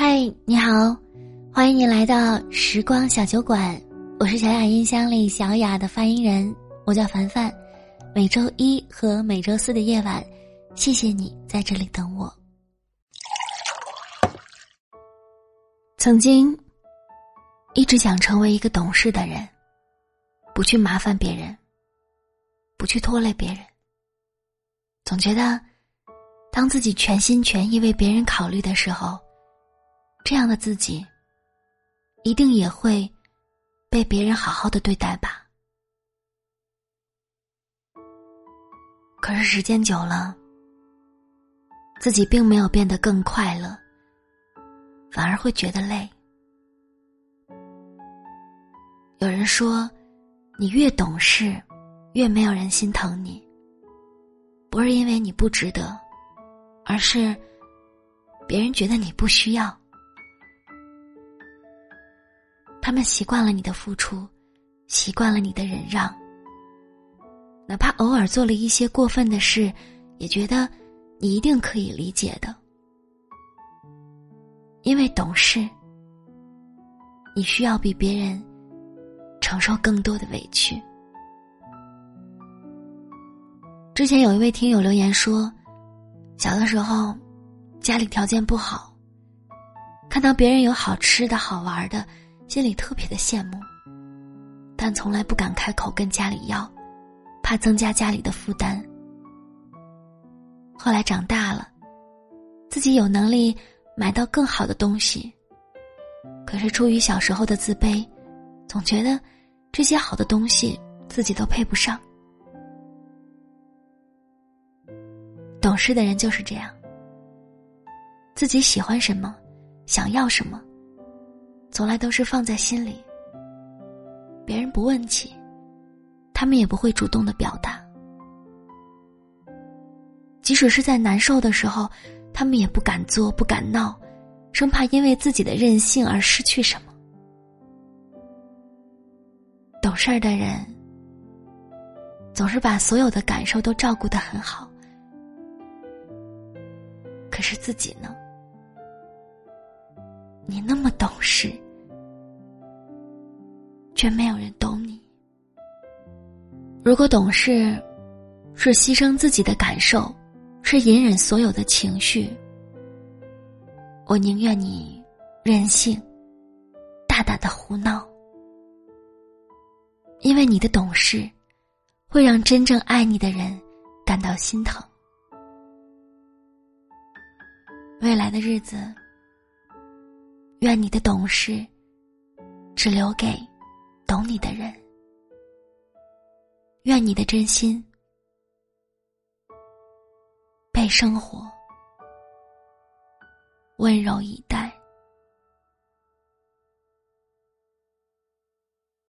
嗨，你好，欢迎你来到时光小酒馆，我是小雅音箱里小雅的发音人，我叫凡凡。每周一和每周四的夜晚，谢谢你在这里等我。曾经一直想成为一个懂事的人，不去麻烦别人，不去拖累别人。总觉得，当自己全心全意为别人考虑的时候，这样的自己一定也会被别人好好的对待吧。可是时间久了，自己并没有变得更快乐，反而会觉得累。有人说，你越懂事，越没有人心疼你。不是因为你不值得，而是别人觉得你不需要。他们习惯了你的付出，习惯了你的忍让。哪怕偶尔做了一些过分的事，也觉得你一定可以理解的，因为懂事，你需要比别人承受更多的委屈。之前有一位听友留言说，小的时候家里条件不好，看到别人有好吃的好玩的，心里特别的羡慕，但从来不敢开口跟家里要。怕增加家里的负担。后来长大了，自己有能力买到更好的东西，可是出于小时候的自卑，总觉得这些好的东西自己都配不上。懂事的人就是这样，自己喜欢什么，想要什么，从来都是放在心里，别人不问起。他们也不会主动的表达，即使是在难受的时候，他们也不敢做，不敢闹，生怕因为自己的任性而失去什么。懂事儿的人，总是把所有的感受都照顾得很好，可是自己呢？你那么懂事，却没有人懂你。如果懂事，是牺牲自己的感受，是隐忍所有的情绪，我宁愿你任性，大胆的胡闹，因为你的懂事，会让真正爱你的人感到心疼。未来的日子，愿你的懂事，只留给懂你的人。愿你的真心被生活温柔以待。